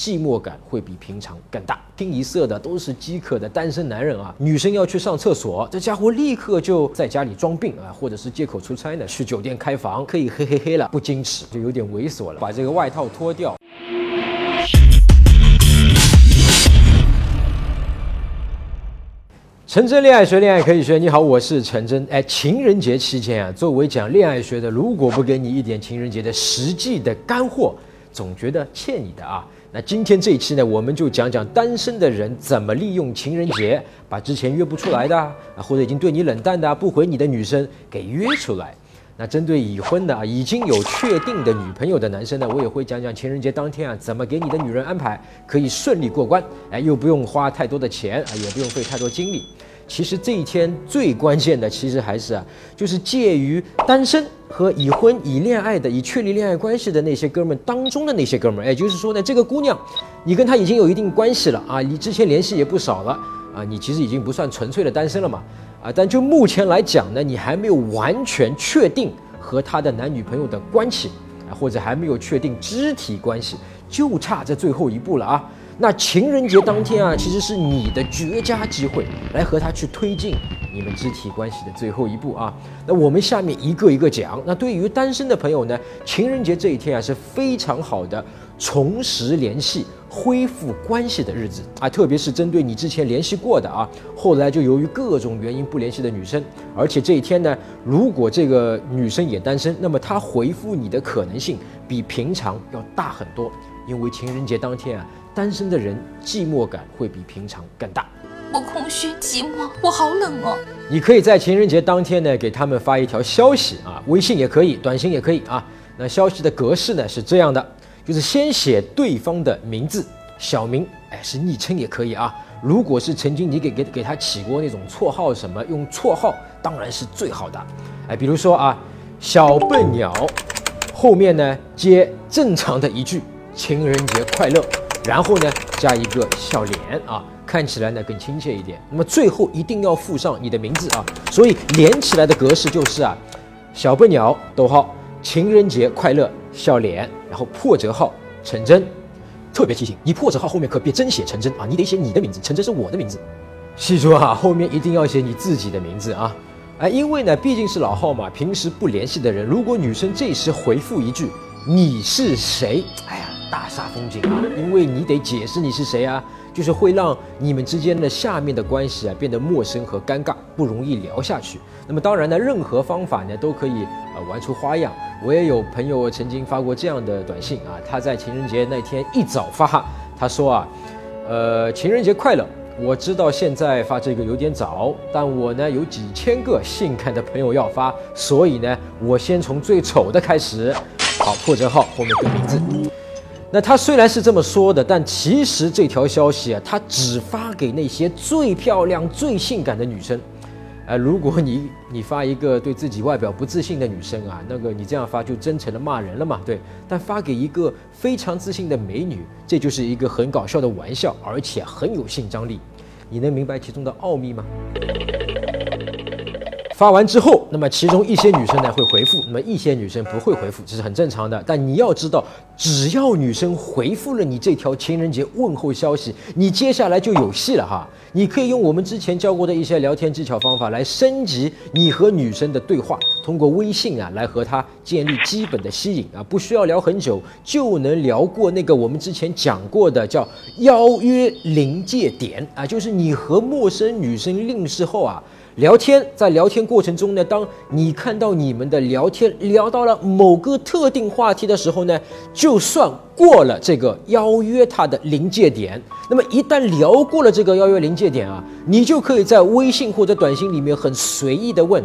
寂寞感会比平常更大。清一色的都是饥渴的单身男人啊，女生要去上厕所，这家伙立刻就在家里装病啊，或者是借口出差呢，去酒店开房，可以嘿嘿嘿了，不矜持就有点猥琐了，把这个外套脱掉。陈真恋爱学，恋爱可以学。你好，我是陈真。哎，情人节期间啊，作为讲恋爱学的，如果不给你一点情人节的实际的干货，总觉得欠你的啊。那今天这一期呢，我们就讲讲单身的人怎么利用情人节，把之前约不出来的啊，或者已经对你冷淡的、不回你的女生给约出来。那针对已婚的啊，已经有确定的女朋友的男生呢，我也会讲讲情人节当天啊，怎么给你的女人安排可以顺利过关，哎，又不用花太多的钱啊，也不用费太多精力。其实这一天最关键的，其实还是啊，就是介于单身和已婚、已恋爱的、已确立恋爱关系的那些哥们当中的那些哥们儿。也就是说呢，这个姑娘，你跟她已经有一定关系了啊，你之前联系也不少了啊，你其实已经不算纯粹的单身了嘛啊，但就目前来讲呢，你还没有完全确定和她的男女朋友的关系啊，或者还没有确定肢体关系，就差这最后一步了啊。那情人节当天啊，其实是你的绝佳机会，来和他去推进你们肢体关系的最后一步啊。那我们下面一个一个讲。那对于单身的朋友呢，情人节这一天啊是非常好的重拾联系、恢复关系的日子啊。特别是针对你之前联系过的啊，后来就由于各种原因不联系的女生，而且这一天呢，如果这个女生也单身，那么她回复你的可能性比平常要大很多，因为情人节当天啊。单身的人寂寞感会比平常更大。我空虚寂寞，我好冷哦。你可以在情人节当天呢，给他们发一条消息啊，微信也可以，短信也可以啊。那消息的格式呢是这样的，就是先写对方的名字，小名，哎，是昵称也可以啊。如果是曾经你给给给他起过那种绰号什么，用绰号当然是最好的。哎，比如说啊，小笨鸟，后面呢接正常的一句情人节快乐。然后呢，加一个笑脸啊，看起来呢更亲切一点。那么最后一定要附上你的名字啊，所以连起来的格式就是啊，小笨鸟逗号情人节快乐笑脸，然后破折号陈真。特别提醒，你破折号后面可别真写陈真啊，你得写你的名字，陈真是我的名字。记住啊，后面一定要写你自己的名字啊。哎，因为呢毕竟是老号码，平时不联系的人，如果女生这时回复一句你是谁，哎呀。大煞风景啊！因为你得解释你是谁啊，就是会让你们之间的下面的关系啊变得陌生和尴尬，不容易聊下去。那么当然呢，任何方法呢都可以呃玩出花样。我也有朋友曾经发过这样的短信啊，他在情人节那天一早发，他说啊，呃，情人节快乐！我知道现在发这个有点早，但我呢有几千个性感的朋友要发，所以呢，我先从最丑的开始。好，破折号后面跟名字。那他虽然是这么说的，但其实这条消息啊，他只发给那些最漂亮、最性感的女生。呃，如果你你发一个对自己外表不自信的女生啊，那个你这样发就真成了骂人了嘛？对。但发给一个非常自信的美女，这就是一个很搞笑的玩笑，而且很有性张力。你能明白其中的奥秘吗？发完之后，那么其中一些女生呢会回复，那么一些女生不会回复，这是很正常的。但你要知道，只要女生回复了你这条情人节问候消息，你接下来就有戏了哈。你可以用我们之前教过的一些聊天技巧方法来升级你和女生的对话，通过微信啊来和她建立基本的吸引啊，不需要聊很久就能聊过那个我们之前讲过的叫邀约临界点啊，就是你和陌生女生认识后啊。聊天，在聊天过程中呢，当你看到你们的聊天聊到了某个特定话题的时候呢，就算过了这个邀约他的临界点。那么一旦聊过了这个邀约临界点啊，你就可以在微信或者短信里面很随意的问：“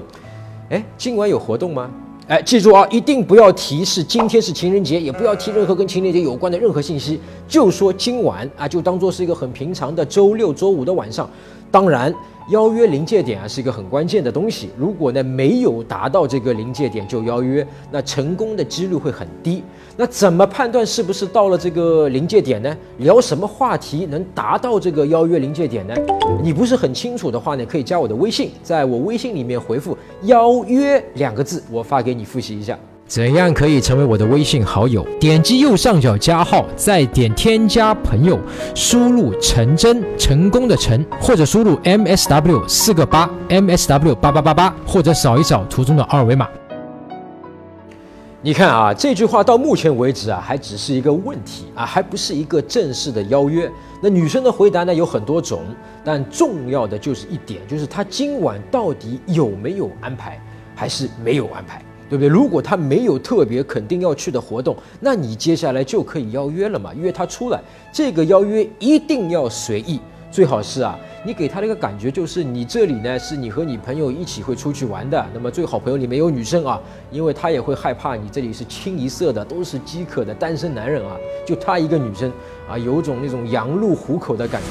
哎，今晚有活动吗？”哎，记住啊，一定不要提示今天是情人节，也不要提任何跟情人节有关的任何信息，就说今晚啊，就当做是一个很平常的周六周五的晚上。当然。邀约临界点啊是一个很关键的东西，如果呢没有达到这个临界点就邀约，那成功的几率会很低。那怎么判断是不是到了这个临界点呢？聊什么话题能达到这个邀约临界点呢？你不是很清楚的话呢，可以加我的微信，在我微信里面回复“邀约”两个字，我发给你复习一下。怎样可以成为我的微信好友？点击右上角加号，再点添加朋友，输入陈真，成功的成，或者输入 M S W 四个八 M S W 八八八八，或者扫一扫图中的二维码。你看啊，这句话到目前为止啊，还只是一个问题啊，还不是一个正式的邀约。那女生的回答呢有很多种，但重要的就是一点，就是她今晚到底有没有安排，还是没有安排。对不对？如果他没有特别肯定要去的活动，那你接下来就可以邀约了嘛？约他出来，这个邀约一定要随意，最好是啊，你给他的一个感觉就是你这里呢是你和你朋友一起会出去玩的，那么最好朋友里面有女生啊，因为他也会害怕你这里是清一色的都是饥渴的单身男人啊，就他一个女生啊，有种那种羊入虎口的感觉。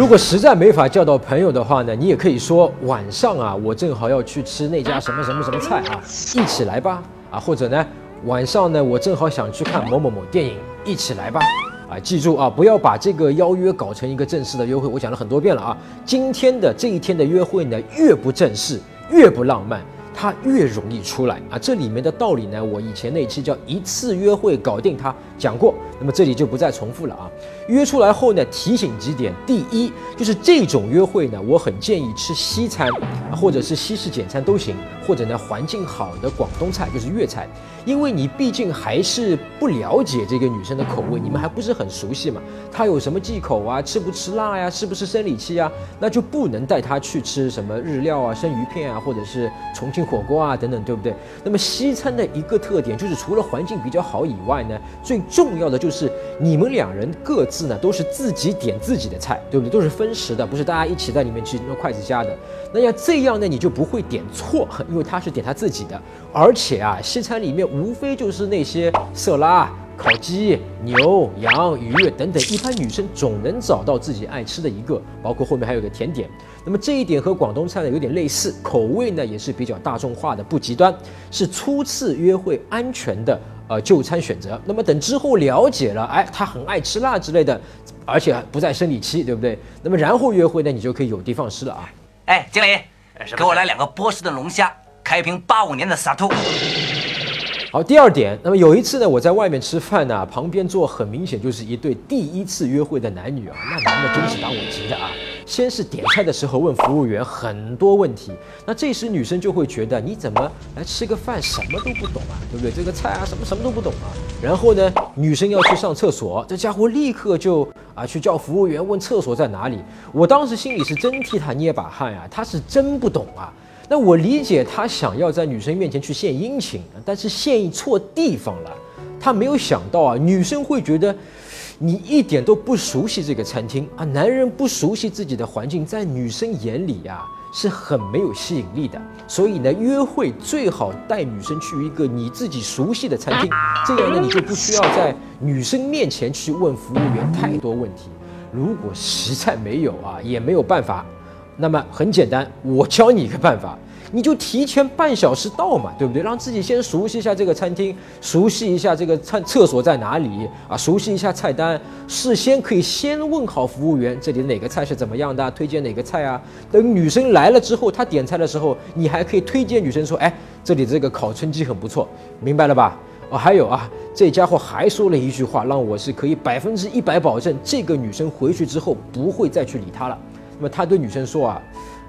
如果实在没法叫到朋友的话呢，你也可以说晚上啊，我正好要去吃那家什么什么什么菜啊，一起来吧啊，或者呢，晚上呢，我正好想去看某某某电影，一起来吧啊，记住啊，不要把这个邀约搞成一个正式的约会。我讲了很多遍了啊，今天的这一天的约会呢，越不正式，越不浪漫。它越容易出来啊！这里面的道理呢，我以前那期叫一次约会搞定它讲过，那么这里就不再重复了啊。约出来后呢，提醒几点：第一，就是这种约会呢，我很建议吃西餐，或者是西式简餐都行，或者呢环境好的广东菜，就是粤菜，因为你毕竟还是不了解这个女生的口味，你们还不是很熟悉嘛。她有什么忌口啊？吃不吃辣呀？是不是生理期啊？那就不能带她去吃什么日料啊、生鱼片啊，或者是重庆。火锅啊，等等，对不对？那么西餐的一个特点就是，除了环境比较好以外呢，最重要的就就是你们两人各自呢都是自己点自己的菜，对不对？都是分食的，不是大家一起在里面去用筷子夹的。那要这样呢，你就不会点错，因为他是点他自己的。而且啊，西餐里面无非就是那些色拉。烤鸡、牛、羊、鱼等等，一般女生总能找到自己爱吃的一个，包括后面还有个甜点。那么这一点和广东菜呢有点类似，口味呢也是比较大众化的，不极端，是初次约会安全的呃就餐选择。那么等之后了解了，哎，他很爱吃辣之类的，而且不在生理期，对不对？那么然后约会呢，你就可以有的放矢了啊！哎，经理，给我来两个波士顿龙虾，开一瓶八五年的洒脱。好，第二点，那么有一次呢，我在外面吃饭呢，旁边坐很明显就是一对第一次约会的男女啊，那男的真是把我急的啊，先是点菜的时候问服务员很多问题，那这时女生就会觉得你怎么来吃个饭什么都不懂啊，对不对？这个菜啊什么什么都不懂啊，然后呢，女生要去上厕所，这家伙立刻就啊去叫服务员问厕所在哪里，我当时心里是真替他捏把汗呀，他是真不懂啊。那我理解他想要在女生面前去献殷勤，但是献错地方了。他没有想到啊，女生会觉得你一点都不熟悉这个餐厅啊。男人不熟悉自己的环境，在女生眼里呀是很没有吸引力的。所以呢，约会最好带女生去一个你自己熟悉的餐厅，这样呢你就不需要在女生面前去问服务员太多问题。如果实在没有啊，也没有办法。那么很简单，我教你一个办法，你就提前半小时到嘛，对不对？让自己先熟悉一下这个餐厅，熟悉一下这个餐厕所在哪里啊，熟悉一下菜单，事先可以先问好服务员，这里哪个菜是怎么样的，推荐哪个菜啊？等女生来了之后，她点菜的时候，你还可以推荐女生说，哎，这里这个烤春鸡很不错，明白了吧？哦，还有啊，这家伙还说了一句话，让我是可以百分之一百保证，这个女生回去之后不会再去理他了。那么他对女生说啊，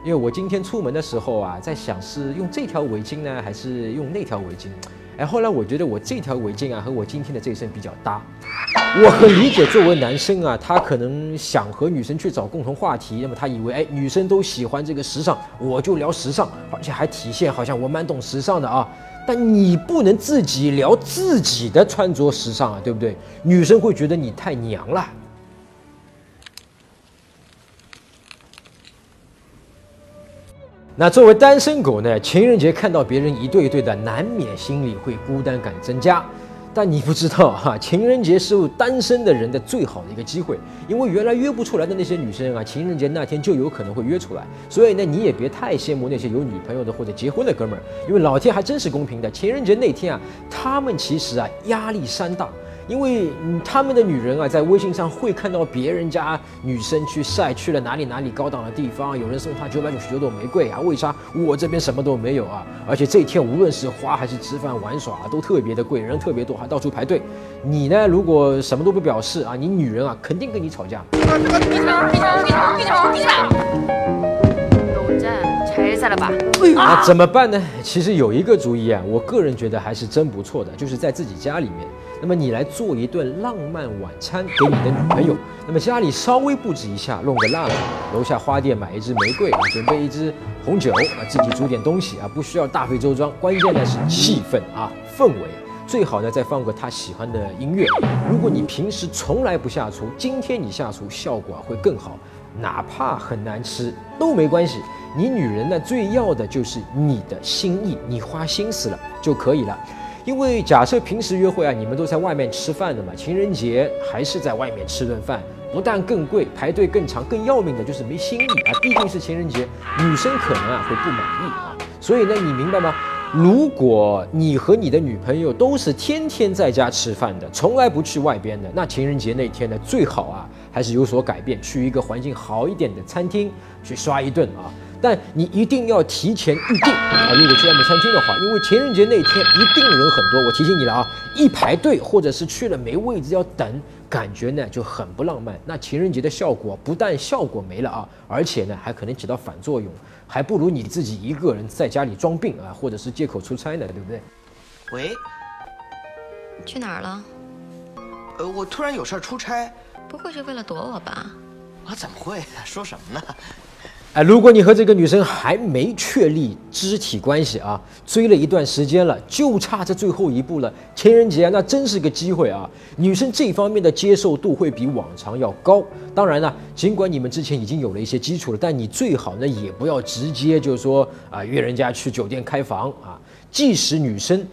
因为我今天出门的时候啊，在想是用这条围巾呢，还是用那条围巾？哎，后来我觉得我这条围巾啊，和我今天的这身比较搭。我很理解作为男生啊，他可能想和女生去找共同话题，那么他以为哎，女生都喜欢这个时尚，我就聊时尚，而且还体现好像我蛮懂时尚的啊。但你不能自己聊自己的穿着时尚啊，对不对？女生会觉得你太娘了。那作为单身狗呢？情人节看到别人一对一对的，难免心里会孤单感增加。但你不知道哈，情人节是单身的人的最好的一个机会，因为原来约不出来的那些女生啊，情人节那天就有可能会约出来。所以呢，你也别太羡慕那些有女朋友的或者结婚的哥们儿，因为老天还真是公平的。情人节那天啊，他们其实啊压力山大。因为他们的女人啊，在微信上会看到别人家女生去晒去了哪里哪里高档的地方，有人送她九百九十九朵玫瑰啊，为啥我这边什么都没有啊？而且这一天无论是花还是吃饭玩耍啊，都特别的贵，人特别多，还到处排队。你呢，如果什么都不表示啊，你女人啊，肯定跟你吵架。了吧？那怎么办呢？其实有一个主意啊，我个人觉得还是真不错的，就是在自己家里面，那么你来做一顿浪漫晚餐给你的女朋友。那么家里稍微布置一下，弄个蜡烛，楼下花店买一支玫瑰，准备一支红酒啊，自己煮点东西啊，不需要大费周章，关键呢是气氛啊，氛围。最好呢再放个他喜欢的音乐。如果你平时从来不下厨，今天你下厨效果会更好。哪怕很难吃都没关系，你女人呢最要的就是你的心意，你花心思了就可以了。因为假设平时约会啊，你们都在外面吃饭的嘛，情人节还是在外面吃顿饭，不但更贵，排队更长，更要命的就是没心意啊。毕竟是情人节，女生可能啊会不满意啊。所以呢，你明白吗？如果你和你的女朋友都是天天在家吃饭的，从来不去外边的，那情人节那天呢，最好啊还是有所改变，去一个环境好一点的餐厅去刷一顿啊。但你一定要提前预定啊！如果去外面餐厅的话，因为情人节那天一定人很多。我提醒你了啊，一排队或者是去了没位置要等，感觉呢就很不浪漫。那情人节的效果不但效果没了啊，而且呢还可能起到反作用。还不如你自己一个人在家里装病啊，或者是借口出差呢，对不对？喂，去哪儿了？呃，我突然有事儿出差。不会是为了躲我吧？我怎么会？说什么呢？哎，如果你和这个女生还没确立肢体关系啊，追了一段时间了，就差这最后一步了。情人节那真是个机会啊！女生这方面的接受度会比往常要高。当然呢，尽管你们之前已经有了一些基础了，但你最好呢也不要直接就是说啊约人家去酒店开房啊。即使女生，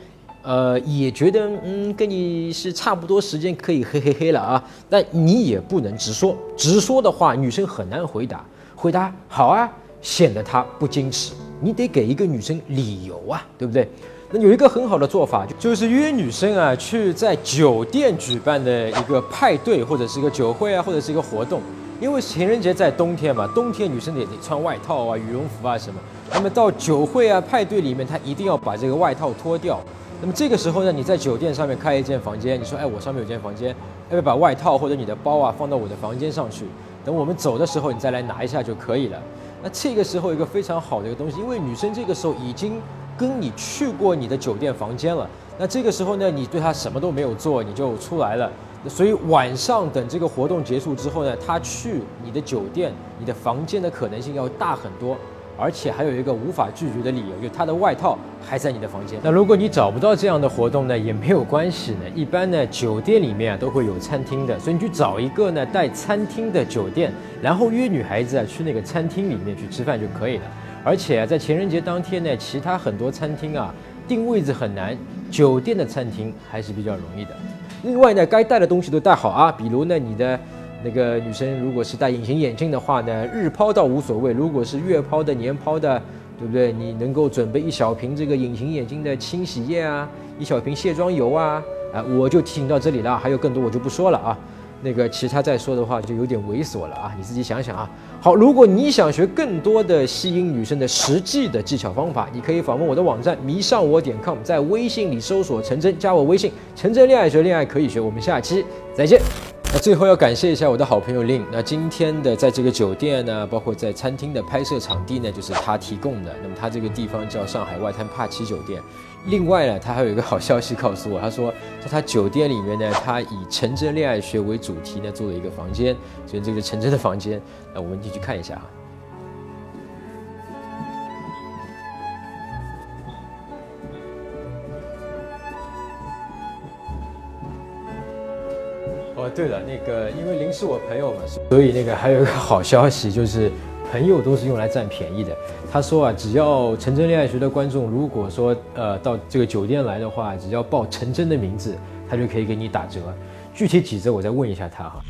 呃也觉得嗯跟你是差不多时间可以嘿嘿嘿了啊，但你也不能直说，直说的话女生很难回答。回答好啊，显得她不矜持。你得给一个女生理由啊，对不对？那有一个很好的做法，就是约女生啊去在酒店举办的一个派对，或者是一个酒会啊，或者是一个活动。因为情人节在冬天嘛，冬天女生也得穿外套啊、羽绒服啊什么。那么到酒会啊、派对里面，她一定要把这个外套脱掉。那么这个时候呢，你在酒店上面开一间房间，你说，哎，我上面有间房间，要不要把外套或者你的包啊放到我的房间上去？等我们走的时候，你再来拿一下就可以了。那这个时候一个非常好的一个东西，因为女生这个时候已经跟你去过你的酒店房间了。那这个时候呢，你对她什么都没有做，你就出来了。所以晚上等这个活动结束之后呢，她去你的酒店、你的房间的可能性要大很多。而且还有一个无法拒绝的理由，就是他的外套还在你的房间。那如果你找不到这样的活动呢，也没有关系呢。一般呢，酒店里面啊都会有餐厅的，所以你去找一个呢带餐厅的酒店，然后约女孩子啊去那个餐厅里面去吃饭就可以了。而且在情人节当天呢，其他很多餐厅啊订位置很难，酒店的餐厅还是比较容易的。另外呢，该带的东西都带好啊，比如呢你的。那个女生如果是戴隐形眼镜的话呢，日抛倒无所谓；如果是月抛的、年抛的，对不对？你能够准备一小瓶这个隐形眼镜的清洗液啊，一小瓶卸妆油啊，啊，我就提醒到这里了，还有更多我就不说了啊。那个其他再说的话就有点猥琐了啊，你自己想想啊。好，如果你想学更多的吸引女生的实际的技巧方法，你可以访问我的网站迷上我点 com，在微信里搜索陈真，加我微信陈真恋爱学恋爱可以学。我们下期再见。那最后要感谢一下我的好朋友 Lin。那今天的在这个酒店呢，包括在餐厅的拍摄场地呢，就是他提供的。那么他这个地方叫上海外滩帕奇酒店。另外呢，他还有一个好消息告诉我，他说在他酒店里面呢，他以陈真恋爱学为主题呢，做了一个房间，所以这个陈真的房间，那我们进去看一下哈。对了，那个因为林是我朋友嘛，所以那个还有一个好消息，就是朋友都是用来占便宜的。他说啊，只要陈真恋爱学的观众，如果说呃到这个酒店来的话，只要报陈真的名字，他就可以给你打折。具体几折，我再问一下他哈。